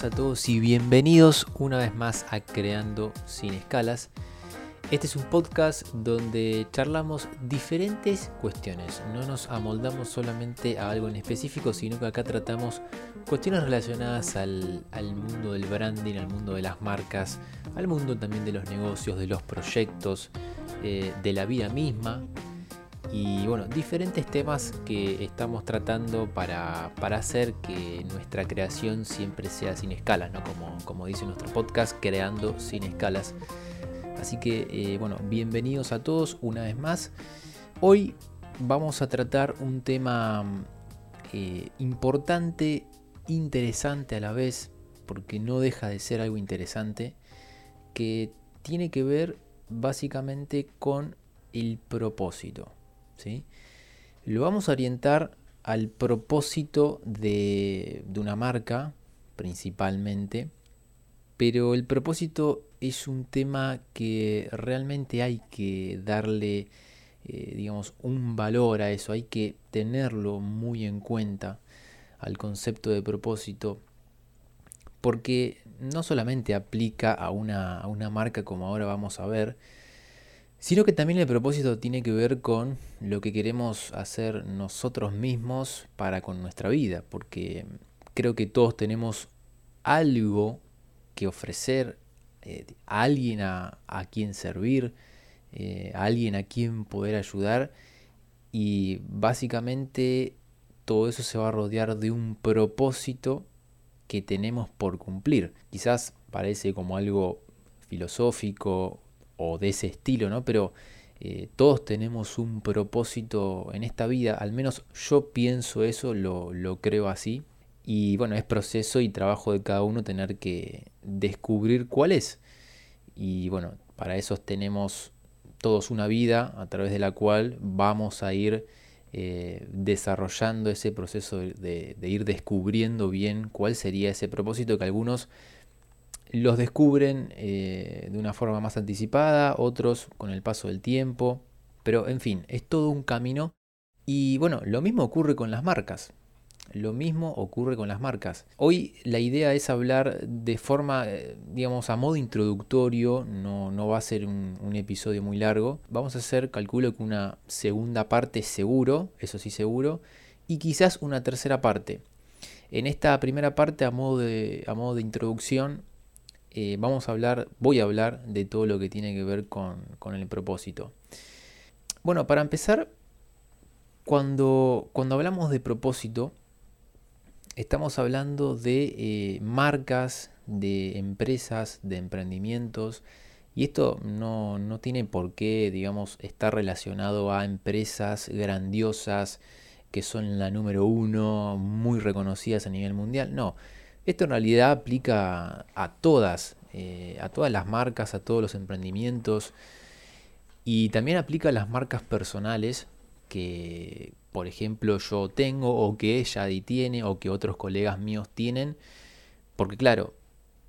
buenas a todos y bienvenidos una vez más a Creando sin escalas. Este es un podcast donde charlamos diferentes cuestiones, no nos amoldamos solamente a algo en específico, sino que acá tratamos cuestiones relacionadas al, mundo del branding, al mundo de las marcas, al mundo también de los negocios, de los proyectos, eh, de la vida misma, y bueno, diferentes temas que estamos tratando para, hacer que nuestra creación siempre sea sin escalas, ¿no? Como, como dice nuestro podcast, creando sin escalas. Así que eh, bueno, bienvenidos a todos una vez más. Hoy vamos a tratar un tema eh, importante, interesante a la vez, porque no deja de ser algo interesante, que tiene que ver básicamente con el propósito. Lo vamos a orientar al propósito de, una marca principalmente, pero el propósito es un tema que realmente hay que darle, eh, digamos, un valor a eso, hay que tenerlo muy en cuenta al concepto de propósito, porque no solamente aplica a una, a una marca como ahora vamos a ver, sino que también el propósito tiene que ver con lo que queremos hacer nosotros mismos para con nuestra vida, porque creo que todos tenemos algo que ofrecer, eh, a alguien a, quien servir, eh, a alguien a quien poder ayudar y básicamente todo eso se va a rodear de un propósito que tenemos por cumplir. Quizás parece como algo filosófico o de ese estilo, ¿no? Pero eh, todos tenemos un propósito en esta vida, al menos yo pienso eso, lo, creo así. Y bueno, es proceso y trabajo de cada uno tener que descubrir cuál es. Y bueno, para eso tenemos todos una vida a través de la cual vamos a ir eh, desarrollando ese proceso de, ir descubriendo bien cuál sería ese propósito que algunos los descubren eh, de una forma más anticipada, otros con el paso del tiempo, pero en fin, es todo un camino y bueno, lo mismo ocurre con las marcas. Lo mismo ocurre con las marcas. Hoy la idea es hablar de forma, eh, digamos, a modo introductorio, no, no va a ser un, un, episodio muy largo. Vamos a hacer, calculo que una segunda parte seguro, eso sí seguro, y quizás una tercera parte. En esta primera parte, a modo de, a modo de introducción, eh, vamos a hablar, voy a hablar de todo lo que tiene que ver con, el propósito. Bueno, para empezar, cuando, cuando hablamos de propósito, estamos hablando de eh, marcas, de empresas, de emprendimientos, y esto no, no, tiene por qué, digamos, estar relacionado a empresas grandiosas que son la número uno, muy reconocidas a nivel mundial. No, esto en realidad aplica a todas, eh, a todas las marcas, a todos los emprendimientos y también aplica a las marcas personales que, por ejemplo, yo tengo o que Yadi tiene o que otros colegas míos tienen, porque claro,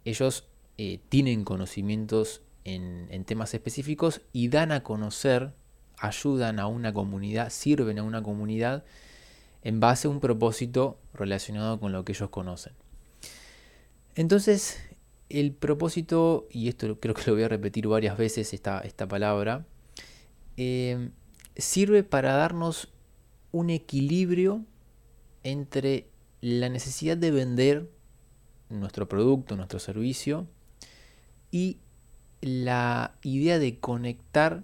ellos eh, tienen conocimientos en, en temas específicos y dan a conocer, ayudan a una comunidad, sirven a una comunidad en base a un propósito relacionado con lo que ellos conocen. Entonces, el propósito, y esto creo que lo voy a repetir varias veces, esta, esta palabra, eh, sirve para darnos un equilibrio entre la necesidad de vender nuestro producto, nuestro servicio, y la idea de conectar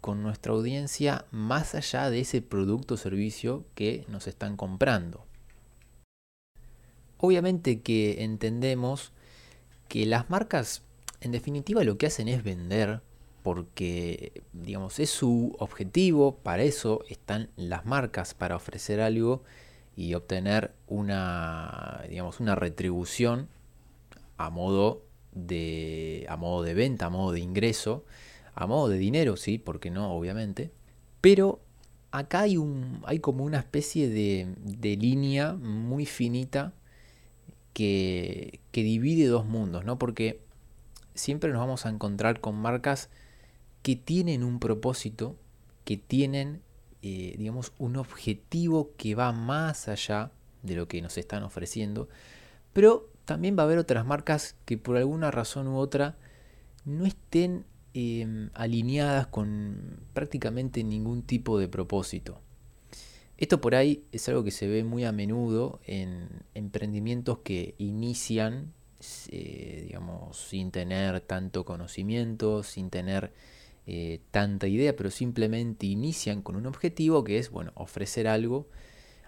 con nuestra audiencia más allá de ese producto o servicio que nos están comprando. Obviamente que entendemos que las marcas en definitiva lo que hacen es vender porque digamos es su objetivo, para eso están las marcas para ofrecer algo y obtener una digamos una retribución a modo de a modo de venta, a modo de ingreso, a modo de dinero, sí, porque no, obviamente. Pero acá hay un hay como una especie de, de línea muy finita que, divide dos mundos, ¿no? Porque siempre nos vamos a encontrar con marcas que tienen un propósito, que tienen, eh, digamos, un objetivo que va más allá de lo que nos están ofreciendo, pero también va a haber otras marcas que por alguna razón u otra no estén em, alineadas con prácticamente ningún tipo de propósito. Esto por ahí es algo que se ve muy a menudo en emprendimientos que inician, eh, digamos, sin tener tanto conocimiento, sin tener eh, tanta idea, pero simplemente inician con un objetivo que es, bueno, ofrecer algo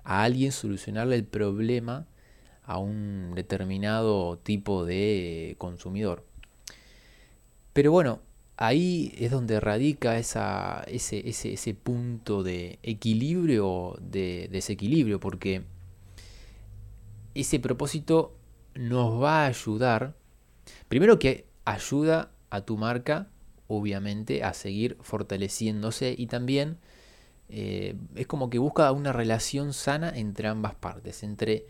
a alguien, solucionarle el problema a un determinado tipo de consumidor. Pero bueno, ahí es donde radica esa, ese, ese, punto de equilibrio o de desequilibrio, porque ese propósito nos va a ayudar, primero que ayuda a tu marca, obviamente, a seguir fortaleciéndose y también eh, es como que busca una relación sana entre ambas partes, entre,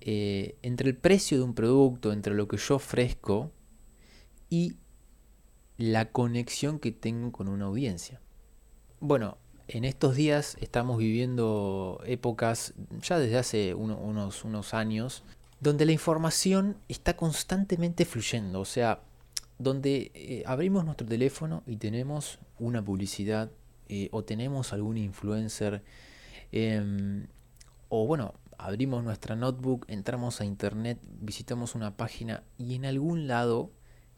eh, entre el precio de un producto, entre lo que yo ofrezco y la conexión que tengo con una audiencia. Bueno, en estos días estamos viviendo épocas, ya desde hace unos, unos años, donde la información está constantemente fluyendo, o sea, donde eh, abrimos nuestro teléfono y tenemos una publicidad eh, o tenemos algún influencer, em, o bueno, abrimos nuestra notebook, entramos a internet, visitamos una página y en algún lado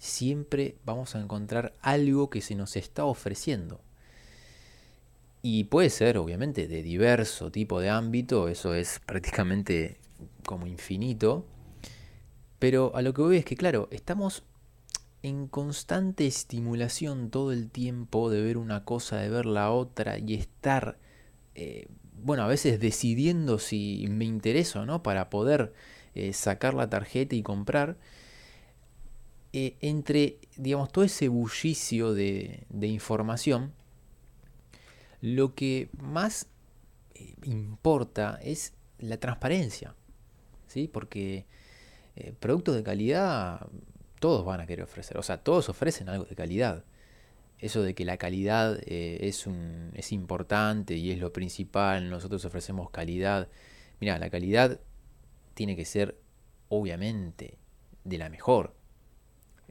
siempre vamos a encontrar algo que se nos está ofreciendo. Y puede ser, obviamente, de diverso tipo de ámbito, eso es prácticamente como infinito. Pero a lo que voy es que, claro, estamos en constante estimulación todo el tiempo de ver una cosa, de ver la otra y estar, eh, bueno, a veces decidiendo si me interesa o no para poder eh, sacar la tarjeta y comprar. Eh, entre, digamos, todo ese bullicio de, información, lo que más eh, importa es la transparencia, ¿sí? Porque eh, productos de calidad todos van a querer ofrecer, o sea, todos ofrecen algo de calidad. Eso de que la calidad es, un, es importante y es lo principal, nosotros ofrecemos calidad. Mira, la calidad tiene que ser, obviamente, de la mejor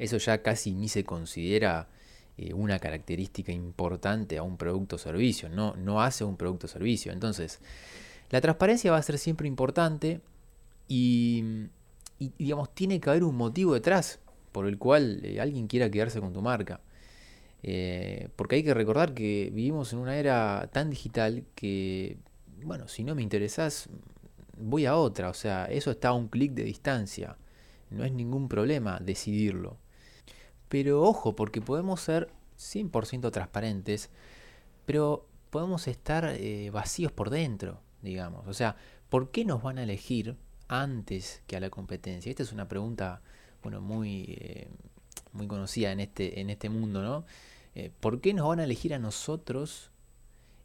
eso ya casi ni se considera eh, una característica importante a un producto o servicio, no, no hace un producto o servicio. Entonces, la transparencia va a ser siempre importante y, digamos, tiene que haber un motivo detrás por el cual eh, alguien quiera quedarse con tu marca. Eh, porque hay que recordar que vivimos en una era tan digital que, bueno, si no me interesás, voy a otra. O sea, eso está a un clic de distancia. No es ningún problema decidirlo. Pero ojo, porque podemos ser 100% transparentes, pero podemos estar eh, vacíos por dentro, digamos. O sea, ¿por qué nos van a elegir antes que a la competencia? Esta es una pregunta, bueno, muy, eh, muy conocida en este, en este mundo, ¿no? Eh, ¿Por qué nos van a elegir a nosotros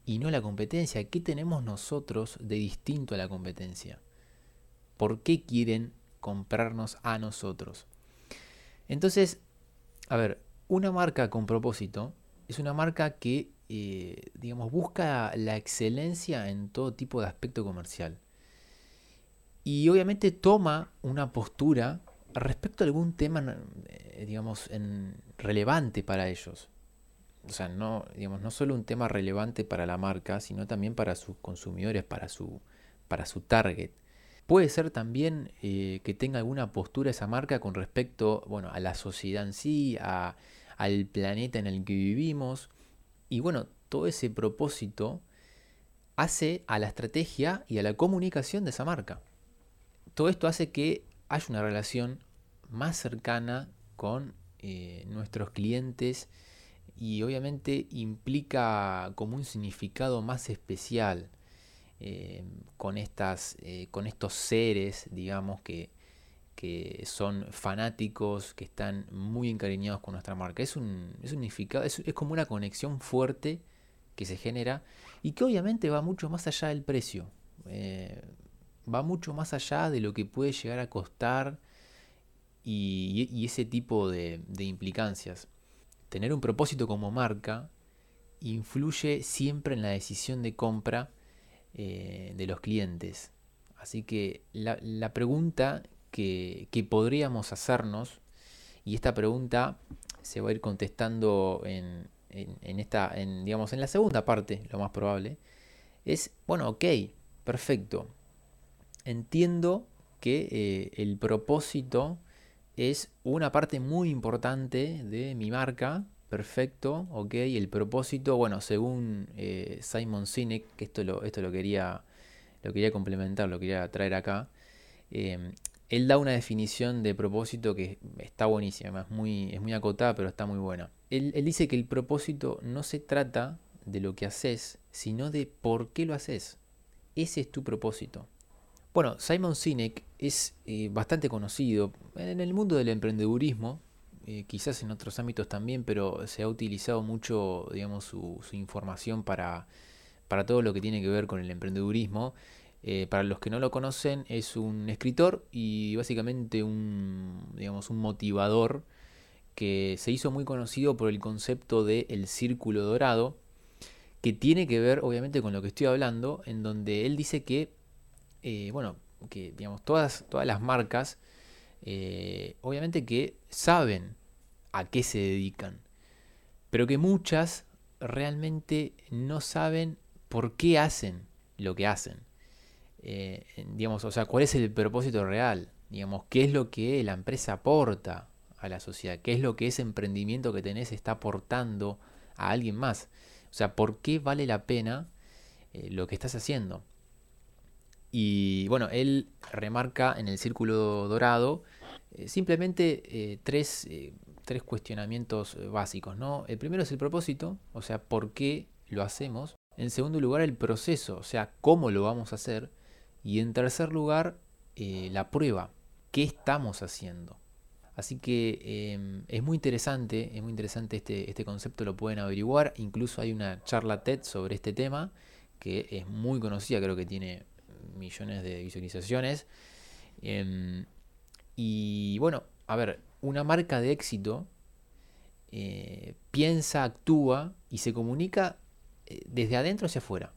y no a la competencia? ¿Qué tenemos nosotros de distinto a la competencia? ¿Por qué quieren comprarnos a nosotros? Entonces, a ver, una marca con propósito es una marca que, eh, digamos, busca la excelencia en todo tipo de aspecto comercial. Y obviamente toma una postura respecto a algún tema, eh, digamos, relevante para ellos. O sea, no, digamos, no solo un tema relevante para la marca, sino también para sus consumidores, para su, para su target. Puede ser también eh, que tenga alguna postura esa marca con respecto bueno, a la sociedad en sí, al planeta en el que vivimos. Y bueno, todo ese propósito hace a la estrategia y a la comunicación de esa marca. Todo esto hace que haya una relación más cercana con eh, nuestros clientes y obviamente implica como un significado más especial eh, con, estas, eh, con estos seres, digamos, que, que son fanáticos, que están muy encariñados con nuestra marca. Es un, es es, es, como una conexión fuerte que se genera y que obviamente va mucho más allá del precio. Eh, va mucho más allá de lo que puede llegar a costar y, ese tipo de implicancias. Tener un propósito como marca influye siempre en la decisión de compra eh, de los clientes. Así que la, pregunta que, podríamos hacernos, y esta pregunta se va a ir contestando en, esta, en, digamos, en la segunda parte, lo más probable, es, bueno, ok, perfecto. Entiendo que eh, el propósito es una parte muy importante de mi marca, perfecto, ok. El propósito, bueno, según eh, Simon Sinek, que esto lo, esto lo quería, lo quería complementar, lo quería traer acá, em, él da una definición de propósito que está buenísima, es muy, es muy acotada, pero está muy buena. Él, él dice que el propósito no se trata de lo que haces, sino de por qué lo haces. Ese es tu propósito. Bueno, Simon Sinek es eh, bastante conocido en el mundo del emprendedurismo, eh, quizás en otros ámbitos también, pero se ha utilizado mucho, digamos, su, información para, para, todo lo que tiene que ver con el emprendedurismo. Eh, para los que no lo conocen, es un escritor y básicamente un, digamos, un motivador que se hizo muy conocido por el concepto de el círculo dorado, que tiene que ver obviamente con lo que estoy hablando, en donde él dice que eh, bueno, que digamos, todas, todas las marcas, eh, obviamente que saben a qué se dedican, pero que muchas realmente no saben por qué hacen lo que hacen. Eh, digamos, o sea, cuál es el propósito real, digamos, qué es lo que la empresa aporta a la sociedad, qué es lo que ese emprendimiento que tenés está aportando a alguien más. O sea, ¿por qué vale la pena lo que estás haciendo? Y bueno, él remarca en el círculo dorado eh, simplemente eh, eh, tres, cuestionamientos básicos. ¿no? El primero es el propósito, o sea, por qué lo hacemos. En segundo lugar, el proceso, o sea, cómo lo vamos a hacer. Y en tercer lugar, la prueba, qué estamos haciendo. Así que em, es muy interesante, es muy interesante este, este concepto, lo pueden averiguar. Incluso hay una charla TED sobre este tema que es muy conocida, creo que tiene millones de visualizaciones. Em, y bueno, a ver, una marca de éxito eh, piensa, actúa y se comunica eh, desde adentro hacia afuera.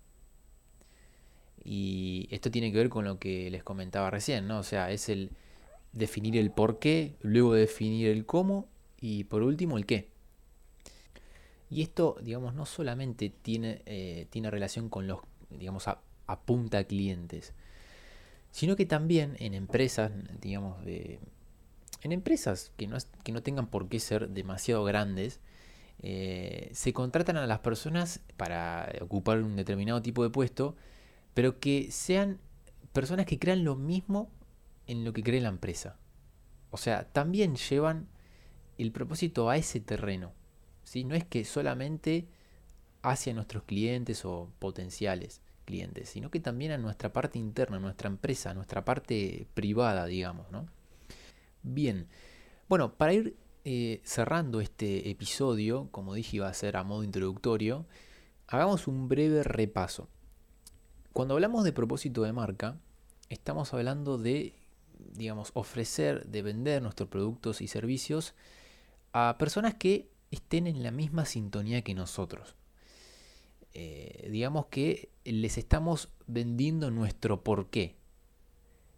Y esto tiene que ver con lo que les comentaba recién, ¿no? O sea, es el definir el por qué, luego definir el cómo y por último el qué. Y esto, digamos, no solamente tiene, eh, tiene relación con los, digamos, apunta a clientes, sino que también en empresas, digamos, de, en empresas que no, que no tengan por qué ser demasiado grandes, eh, se contratan a las personas para ocupar un determinado tipo de puesto, pero que sean personas que crean lo mismo en lo que cree la empresa. O sea, también llevan el propósito a ese terreno. ¿sí? No es que solamente hacia nuestros clientes o potenciales, clientes, sino que también a nuestra parte interna, a nuestra empresa, a nuestra parte privada, digamos. ¿no? Bien, bueno, para ir eh, cerrando este episodio, como dije iba a ser a modo introductorio, hagamos un breve repaso. Cuando hablamos de propósito de marca, estamos hablando de, digamos, ofrecer, de vender nuestros productos y servicios a personas que estén en la misma sintonía que nosotros. Eh, digamos que les estamos vendiendo nuestro porqué.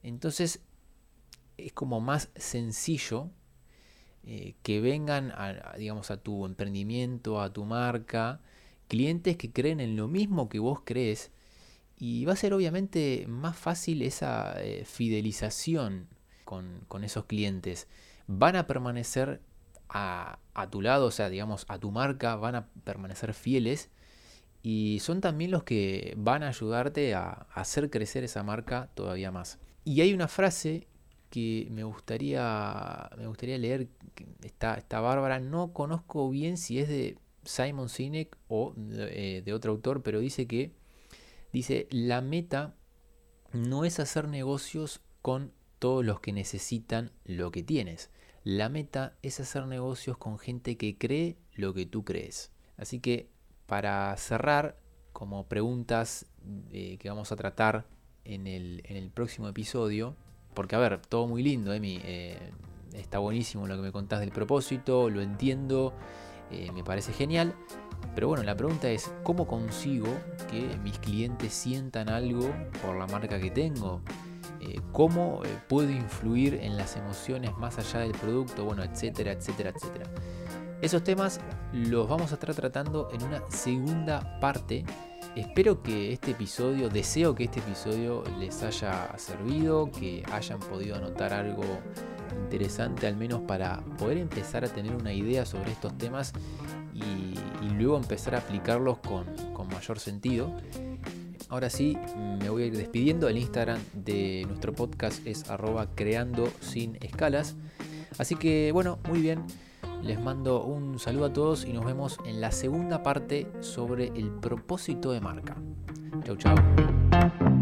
Entonces es como más sencillo eh, que vengan a, digamos, a tu emprendimiento, a tu marca, clientes que creen en lo mismo que vos crees y va a ser obviamente más fácil esa eh, fidelización con, con, esos clientes. Van a permanecer a, a tu lado, o sea, digamos, a tu marca, van a permanecer fieles y son también los que van a ayudarte a hacer crecer esa marca todavía más. Y hay una frase que me gustaría, me gustaría leer, está, está bárbara, no conozco bien si es de Simon Sinek o eh, de otro autor, pero dice que, dice, la meta no es hacer negocios con todos los que necesitan lo que tienes. La meta es hacer negocios con gente que cree lo que tú crees. Así que para cerrar, como preguntas eh, que vamos a tratar en el, próximo episodio, porque a ver, todo muy lindo, Emi, eh, está buenísimo lo que me contás del propósito, lo entiendo, eh, me parece genial, pero bueno, la pregunta es, ¿cómo consigo que mis clientes sientan algo por la marca que tengo? cómo puede influir en las emociones más allá del producto, bueno, etcétera, etcétera, etcétera. Esos temas los vamos a estar tratando en una segunda parte. Espero que este episodio, deseo que este episodio les haya servido, que hayan podido anotar algo interesante al menos para poder empezar a tener una idea sobre estos temas y, luego empezar a aplicarlos con, con mayor sentido. Ahora sí, me voy a ir despidiendo. El Instagram de nuestro podcast es arroba creando sin escalas. Así que bueno, muy bien. Les mando un saludo a todos y nos vemos en la segunda parte sobre el propósito de marca. Chau, chau.